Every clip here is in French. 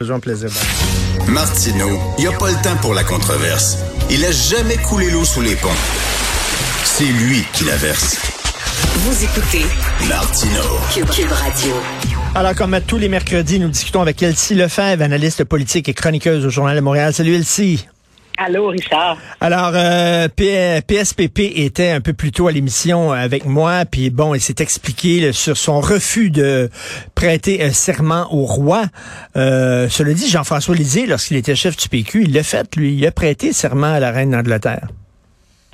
Toujours un plaisir. Martino, il n'y a pas le temps pour la controverse. Il a jamais coulé l'eau sous les ponts. C'est lui qui la verse. Vous écoutez Martino. Cube, Radio. Alors, comme tous les mercredis, nous discutons avec Elsie Lefebvre, analyste politique et chroniqueuse au Journal de Montréal. Salut Elsie. Allô, Richard. Alors, euh, PSPP était un peu plus tôt à l'émission avec moi, puis bon, il s'est expliqué là, sur son refus de prêter un serment au roi. Euh, cela dit, Jean-François Lisée, lorsqu'il était chef du PQ, il l'a fait, lui, il a prêté serment à la reine d'Angleterre.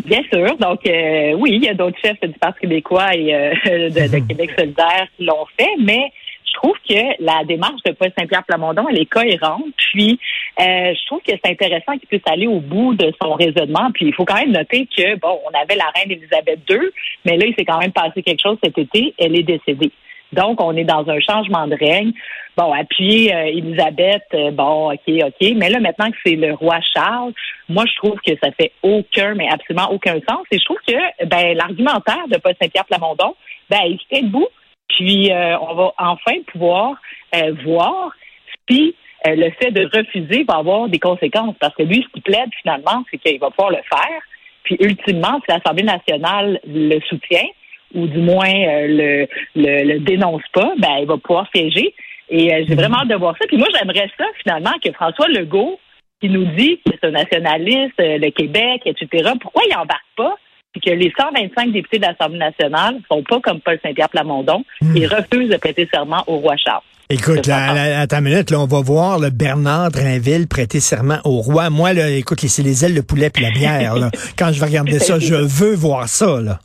Bien sûr. Donc, euh, oui, il y a d'autres chefs du Parti québécois et euh, de, de Québec solidaire qui l'ont fait, mais je trouve que la démarche de Paul Saint-Pierre Plamondon, elle est cohérente. Puis, euh, je trouve que c'est intéressant qu'il puisse aller au bout de son raisonnement. Puis, il faut quand même noter que, bon, on avait la reine Élisabeth II, mais là, il s'est quand même passé quelque chose cet été. Elle est décédée. Donc, on est dans un changement de règne. Bon, appuyer euh, Elisabeth, euh, bon, OK, OK. Mais là, maintenant que c'est le roi Charles, moi, je trouve que ça fait aucun, mais absolument aucun sens. Et je trouve que, ben, l'argumentaire de Paul Saint-Pierre Plamondon, ben, il se tient debout. Puis, euh, on va enfin pouvoir euh, voir si euh, le fait de refuser va avoir des conséquences. Parce que lui, ce qu'il plaide, finalement, c'est qu'il va pouvoir le faire. Puis, ultimement, si l'Assemblée nationale le soutient, ou du moins le, le, le dénonce pas, ben, il va pouvoir siéger. Et j'ai vraiment hâte de voir ça. Puis moi, j'aimerais ça, finalement, que François Legault, qui nous dit que c'est un nationaliste, le Québec, etc., pourquoi il embarque pas? Puis que les 125 députés de l'Assemblée nationale sont pas comme Paul Saint-Pierre Plamondon et refusent de prêter serment au roi Charles. Écoute, là, attends une minute, là, on va voir le Bernard Drinville prêter serment au roi. Moi, là, écoute, c'est les ailes, le poulet puis la bière. Là. Quand je vais regarder ça, je veux voir ça. Là.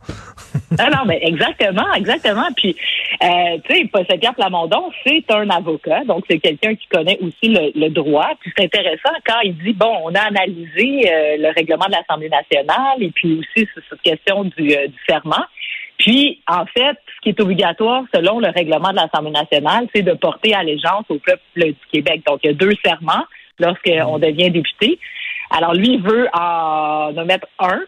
non, non, mais exactement, exactement. Puis, euh, tu sais, Saint-Pierre Plamondon, c'est un avocat, donc c'est quelqu'un qui connaît aussi le, le droit. Puis c'est intéressant quand il dit, bon, on a analysé euh, le règlement de l'Assemblée nationale et puis aussi sur cette question du, euh, du serment. Puis, en fait, ce qui est obligatoire selon le règlement de l'Assemblée nationale, c'est de porter allégeance au peuple du Québec. Donc, il y a deux serments lorsqu'on devient député. Alors, lui, il veut en mettre un.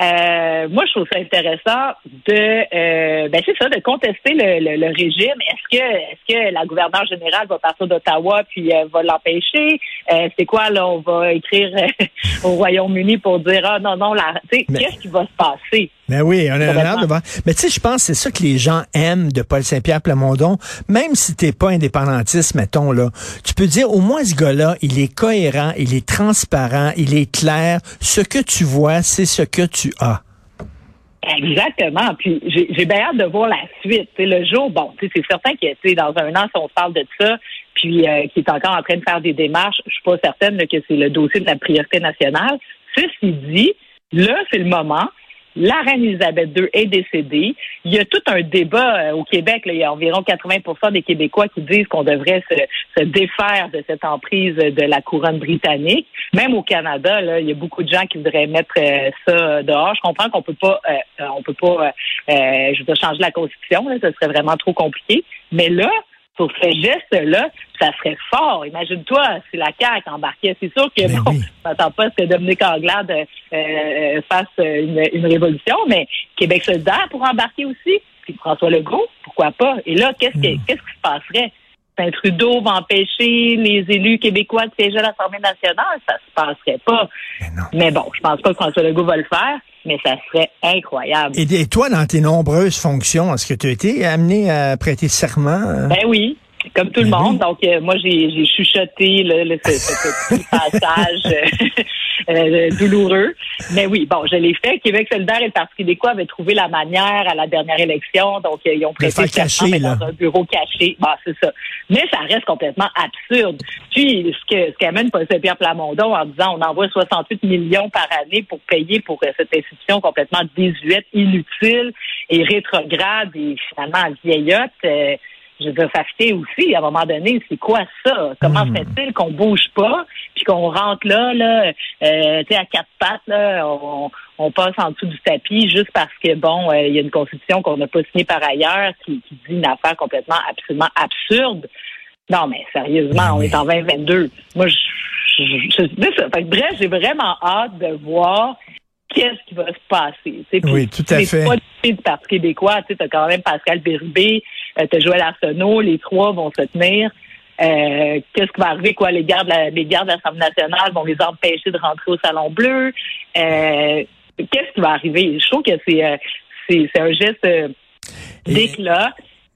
Euh, moi, je trouve ça intéressant de, euh, ben c'est ça, de contester le, le, le régime. Est-ce que, est-ce que la gouverneure générale va partir d'Ottawa puis euh, va l'empêcher? Euh, C'est quoi là On va écrire au Royaume-Uni pour dire ah non non, la, tu sais, Mais- qu'est-ce qui va se passer? Mais oui, on a l'air de voir. Mais tu sais, je pense que c'est ça que les gens aiment de Paul Saint-Pierre Plamondon. Même si t'es pas indépendantiste, mettons, là, tu peux dire, au moins, ce gars-là, il est cohérent, il est transparent, il est clair. Ce que tu vois, c'est ce que tu as. Exactement. Puis j'ai bien hâte de voir la suite. Le jour, bon, c'est certain que dans un an, si on parle de ça, puis euh, qui est encore en train de faire des démarches, je suis pas certaine là, que c'est le dossier de la priorité nationale. Ceci dit, là, c'est le moment. La reine Elisabeth II est décédée. Il y a tout un débat euh, au Québec. il y a environ 80% des Québécois qui disent qu'on devrait se, défaire de cette emprise de la couronne britannique. Même au Canada, il y a beaucoup de gens qui voudraient mettre euh, ça dehors. Je comprends qu'on peut pas, euh, on peut pas, je veux changer la constitution. Là, ce serait vraiment trop compliqué. Mais là, sur ce geste-là, ça serait fort. Imagine-toi si la CAQ embarquait. C'est sûr que, bon, oui. je m'attends pas à ce que Dominique Anglade euh, euh, fasse une, une révolution, mais Québec solidaire pour embarquer aussi. Puis François Legault, pourquoi pas? Et là, qu'est-ce que- Hmm. qu'est-ce qui se passerait? Saint Trudeau va empêcher les élus québécois de siéger à l'Assemblée nationale, ça se passerait pas. Mais. Mais bon, je pense pas que François Legault va le faire, mais ça serait incroyable. Et, et toi, dans tes nombreuses fonctions, est-ce que tu as été amené à prêter serment? euh? Ben oui, comme tout le Ben monde. oui. Donc, euh, moi, j'ai j'ai chuchoté le, le- ce, ce petit passage euh, douloureux. Mais oui, bon, je l'ai fait. Québec solidaire et le Parti québécois avaient trouvé la manière à la dernière élection. Donc, euh, ils ont prêté là. dans un bureau caché. Bah, c'est ça. Mais ça reste complètement absurde. Puis, ce que ce qu'amène Saint-Pierre Plamondon en disant on envoie 68 millions par année pour payer pour euh, cette institution complètement désuète, inutile et rétrograde et finalement vieillotte. euh, je veux dire, ça fait aussi, à un moment donné, c'est quoi ça? Comment se fait-il qu'on bouge pas, puis qu'on rentre là, là, euh, tu sais, à quatre pattes, là, on, on passe en dessous du tapis juste parce que, bon, euh, il y a une constitution qu'on n'a pas signée par ailleurs qui, qui dit une affaire complètement, absolument absurde. Non, mais sérieusement, Ben on est en 2022. Moi, je, je, je, je- c'est ça. Fait que bref, j'ai vraiment hâte de voir qu'est-ce qui va se passer. Puis Oui, tout à fait. députés du Parti québécois, tu sais, t'as quand même Pascal Bérubé, euh, t'as Joël Arsenault, les trois vont se tenir. Euh, qu'est-ce qui va arriver? Quoi, les gardes, les gardes de l'Assemblée nationale vont les empêcher de rentrer au Salon Bleu? Euh, qu'est-ce qui va arriver? Je trouve que c'est euh, c'est un geste d'éclat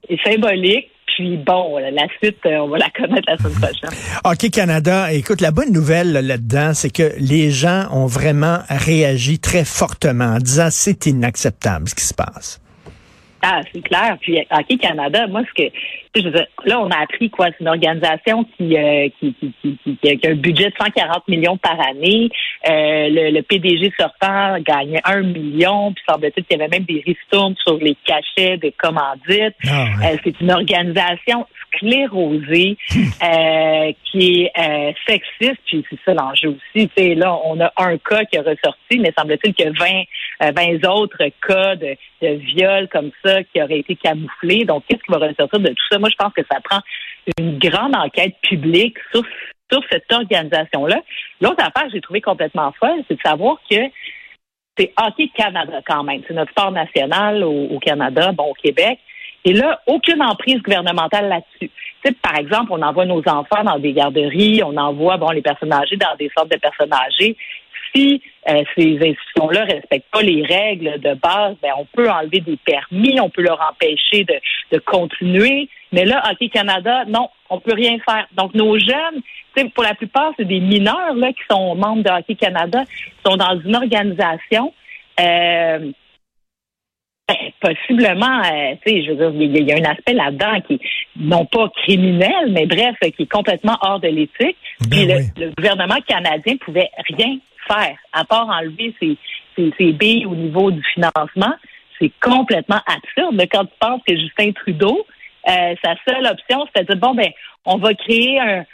et symbolique. Puis bon, la suite, on va la connaître la semaine prochaine. OK Canada, écoute, la bonne nouvelle là-dedans, c'est que les gens ont vraiment réagi très fortement en disant c'est inacceptable ce qui se passe. Ah, c'est clair. Puis Hockey Canada, moi, ce que je veux là, on a appris quoi? C'est une organisation qui, euh, qui, qui, qui, qui, a un budget de 140 millions par année. Euh, le, le, PDG sortant gagnait un million, puis semble-t-il qu'il y avait même des ristournes sur les cachets des commandites. Ah, euh, c'est une organisation sclérosée euh, qui est euh, sexiste, puis c'est ça l'enjeu aussi. sais, là, on a un cas qui a ressorti, mais semble-t-il que 20, 20 euh, autres cas de, de viol comme ça qui auraient été camouflés. Donc, qu'est-ce qui va ressortir de tout ça? Moi, je pense que ça prend une grande enquête publique sur, sur cette organisation-là. L'autre affaire que j'ai trouvé complètement folle, c'est de savoir que c'est Hockey Canada quand même. C'est notre sport national au, Canada, bon, au Québec. Et là, aucune emprise gouvernementale là-dessus. par exemple, on envoie nos enfants dans des garderies, on envoie bon les personnes âgées dans des sortes de personnes âgées. Si euh, ces institutions-là respectent pas les règles de base, ben on peut enlever des permis, on peut leur empêcher de, de continuer. Mais là, Hockey Canada, non, on peut rien faire. Donc nos jeunes, pour la plupart, c'est des mineurs là qui sont membres de Hockey Canada, sont dans une organisation. Euh, ben, possiblement, euh, tu sais, je veux dire, il y a un aspect là-dedans qui, non pas criminel, mais bref, qui est complètement hors de l'éthique. Ben Puis le, gouvernement canadien pouvait rien faire, à part enlever ses, billes au niveau du financement. C'est complètement absurde. Quand tu penses que Justin Trudeau, euh, sa seule option, c'était de dire, bon, ben, on va créer un,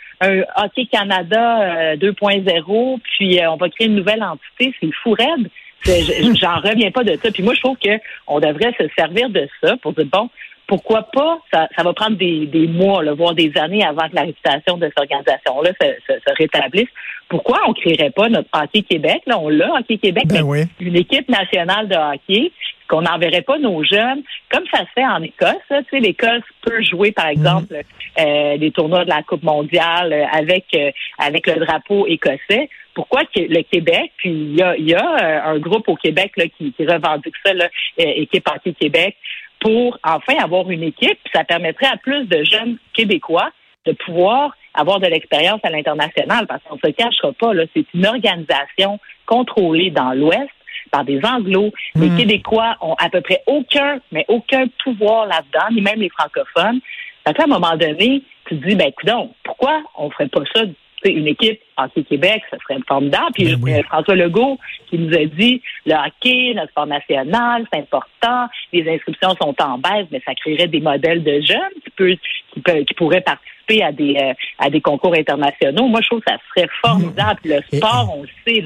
Hockey Canada 2.0, euh, puis on va créer une nouvelle entité. C'est fou raide. J'en reviens pas de ça. Puis moi, je trouve qu'on devrait se servir de ça pour dire, bon, pourquoi pas, ça, ça va prendre des, des mois, là, voire des années avant que la réputation de cette organisation-là se, se, rétablisse. Pourquoi on créerait pas notre Hockey Québec? Là, on l'a, Hockey Québec, ben une équipe nationale de hockey, qu'on n'enverrait pas nos jeunes, comme ça se fait en Écosse. Tu sais, l'Écosse peut jouer, par mhm. exemple, euh, les tournois de la Coupe mondiale euh, avec euh, avec le drapeau écossais. Pourquoi le Québec, puis il y a, y a un groupe au Québec là, qui, qui revendique ça, là, équipe Hockey Québec, pour enfin avoir une équipe. Ça permettrait à plus de jeunes Québécois de pouvoir avoir de l'expérience à l'international, parce qu'on ne se cachera pas, là, c'est une organisation contrôlée dans l'Ouest par des Anglos. Les hmm. Québécois ont à peu près aucun, mais aucun pouvoir là-dedans, ni même les francophones. Donc, à un moment donné, tu te dis, ben, écoute, pourquoi on ferait pas ça une équipe hockey Québec, ça serait formidable. Puis ben euh, François Legault qui nous a dit le hockey, notre sport national, c'est important. Les inscriptions sont en baisse, mais ça créerait des modèles de jeunes qui, peut, qui, qui pourraient participer à des euh, à des concours internationaux. Moi, je trouve que ça serait formidable. Le sport, on le sait,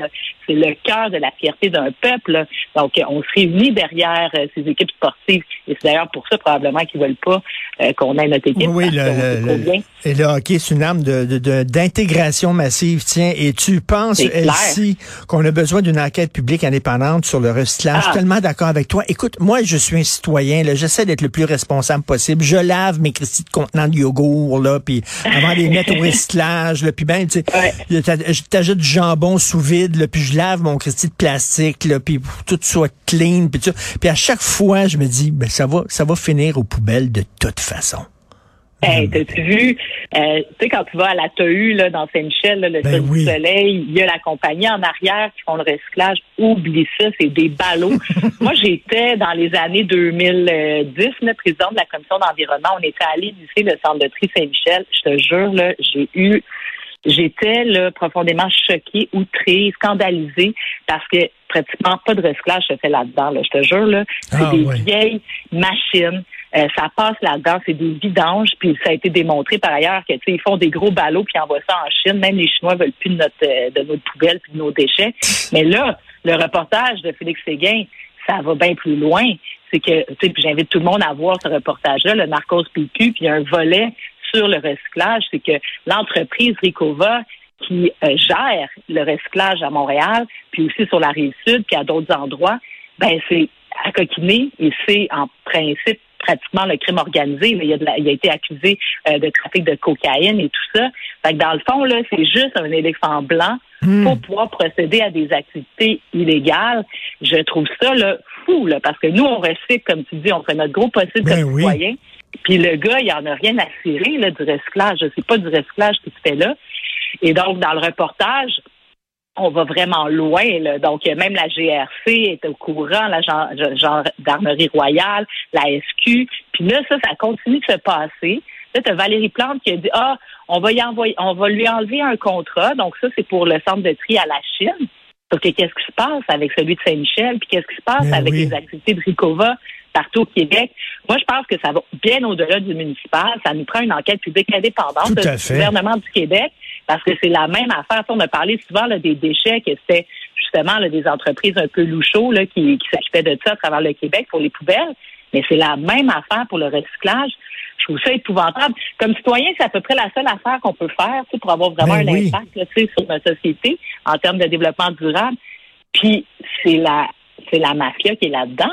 c'est le cœur de la fierté d'un peuple. Donc, on se réunit derrière euh, ces équipes sportives. Et c'est d'ailleurs pour ça probablement qu'ils veulent pas qu'on ait notre équipe. Oui, le, et le hockey, c'est une arme d'intégration de, massive tiens, et tu penses, Elsie, qu'on a besoin d'une enquête publique indépendante sur le recyclage? Je suis ah. tellement d'accord avec toi. Écoute, moi, je suis un citoyen, j'essaie d'être le plus responsable possible. Je lave mes cristalles de contenants de yogourt, là, puis avant de les mettre au recyclage, là, puis ben, tu sais, t'ajoutes du jambon sous vide, là, puis je lave mon cristal de plastique, là, puis tout soit clean, puis Puis à chaque fois, je me dis, ben, ça va, ça va finir aux poubelles de toute façon. Hey, t'as-tu vu, euh, tu sais, quand tu vas à la TAU, là, dans Saint-Michel, le ben du Soleil, il y a la compagnie en arrière qui font le recyclage. Oublie ça, c'est des ballots. Moi, j'étais dans les années 2010, le président de la commission d'environnement. On était allé visiter le centre de tri Saint-Michel. Je te jure, là, j'ai eu J'étais là, profondément choquée, outrée, scandalisée parce que pratiquement pas de recyclage se fait là-dedans. Là, je te jure, là, c'est ah, des vieilles machines euh, ça passe là-dedans, c'est des vidanges, puis ça a été démontré par ailleurs que ils font des gros ballots puis envoient ça en Chine. Même les Chinois veulent plus de notre euh, de notre poubelle puis de nos déchets. Mais là, le reportage de Félix Séguin, ça va bien plus loin. C'est que, tu sais, j'invite tout le monde à voir ce reportage-là, le Narcos PQ, puis il y a un volet sur le recyclage, c'est que l'entreprise Ricova qui euh, gère le recyclage à Montréal, puis aussi sur la rive sud, puis à d'autres endroits, ben c'est à coquiner et c'est en principe pratiquement le crime organisé. Il, a, il a été accusé euh, de trafic de cocaïne et tout ça. Fait que dans le fond, là, c'est juste un éléphant blanc Hmm. pour pouvoir procéder à des activités illégales. Je trouve ça là, fou, là, parce que nous, on recycle, comme tu dis, on fait notre gros possible Ben comme oui. citoyen. Puis le gars, il en a rien à cirer là, du recyclage. C'est pas du recyclage qui se fait là. Et donc, dans le reportage, on va vraiment loin. Là. Donc, même la GRC est au courant, la gen- gendarmerie royale, la SQ. Puis là, ça, ça continue de se passer. Là, tu Valérie Plante qui a dit Ah, on va y envoyer, on va lui enlever un contrat. Donc, ça, c'est pour le centre de tri à la Chine. Sauf que qu'est-ce qui se passe avec celui de Saint-Michel, puis qu'est-ce qui se passe Ben avec oui. les activités de Ricova partout au Québec? Moi, je pense que ça va bien au-delà du municipal. Ça nous prend une enquête publique indépendante du fait. gouvernement du Québec, parce que c'est la même affaire. On a parlé souvent là, des déchets, que c'était justement là, des entreprises un peu louchaux là, qui, qui s'occupaient de ça à travers le Québec pour les poubelles. Mais c'est la même affaire pour le recyclage. Je trouve ça épouvantable. Comme citoyen, c'est à peu près la seule affaire qu'on peut faire pour avoir vraiment Ben un oui. impact là, sur notre société en termes de développement durable. Puis c'est la c'est la mafia qui est là-dedans.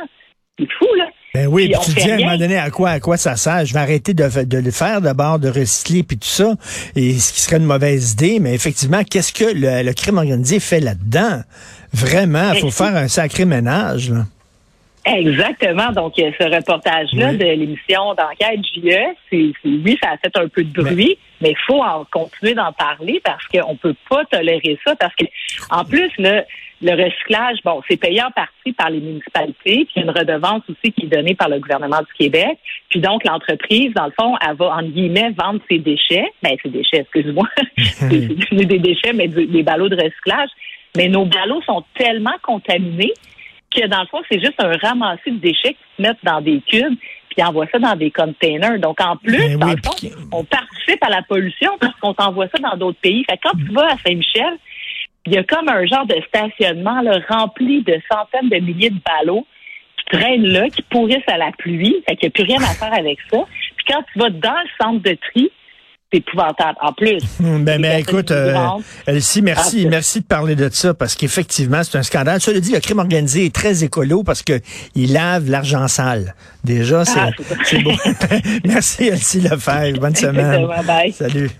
C'est fou, là. Ben oui, Puis tu dis à un moment donné à quoi, à quoi ça sert? Je vais arrêter de, de le faire d'abord, de recycler puis tout ça, et ce qui serait une mauvaise idée. Mais effectivement, qu'est-ce que le, le crime organisé fait là-dedans? Vraiment, il faut faire un sacré ménage. Là. Exactement. Donc, euh, ce reportage-là Oui. de l'émission d'enquête JE, c'est, oui, ça a fait un peu de bruit, mais il faut en continuer d'en parler parce qu'on peut pas tolérer ça. Parce que, en plus, le, le recyclage, bon, c'est payé en partie par les municipalités, puis il y a une redevance aussi qui est donnée par le gouvernement du Québec. Puis donc, l'entreprise, dans le fond, elle va, en guillemets, vendre ses déchets. Ben, ses déchets, excuse-moi. c'est, des déchets, mais des ballots de recyclage. Mais nos ballots sont tellement contaminés que dans le fond, c'est juste un ramassis de déchets qui se mettent dans des cubes puis envoie ça dans des containers. Donc, en plus, Ben dans oui, le fond, on participe à la pollution parce qu'on t'envoie ça dans d'autres pays. Fait que quand tu vas à Saint-Michel, il y a comme un genre de stationnement là, rempli de centaines de milliers de ballots qui traînent là, qui pourrissent à la pluie. Fait qu'il n'y a plus rien à faire avec ça. Puis quand tu vas dans le centre de tri, c'est épouvantable. En plus, Hum, Ben, ben écoute, euh, Elsie, merci, Ah, c'est- merci de parler de ça parce qu'effectivement, c'est un scandale. Cela dit, le crime organisé est très écolo parce que il lave l'argent sale. Déjà, c'est Ah, beau. merci, Elsie Lefebvre. Bonne semaine. Exactement. Bye. Salut.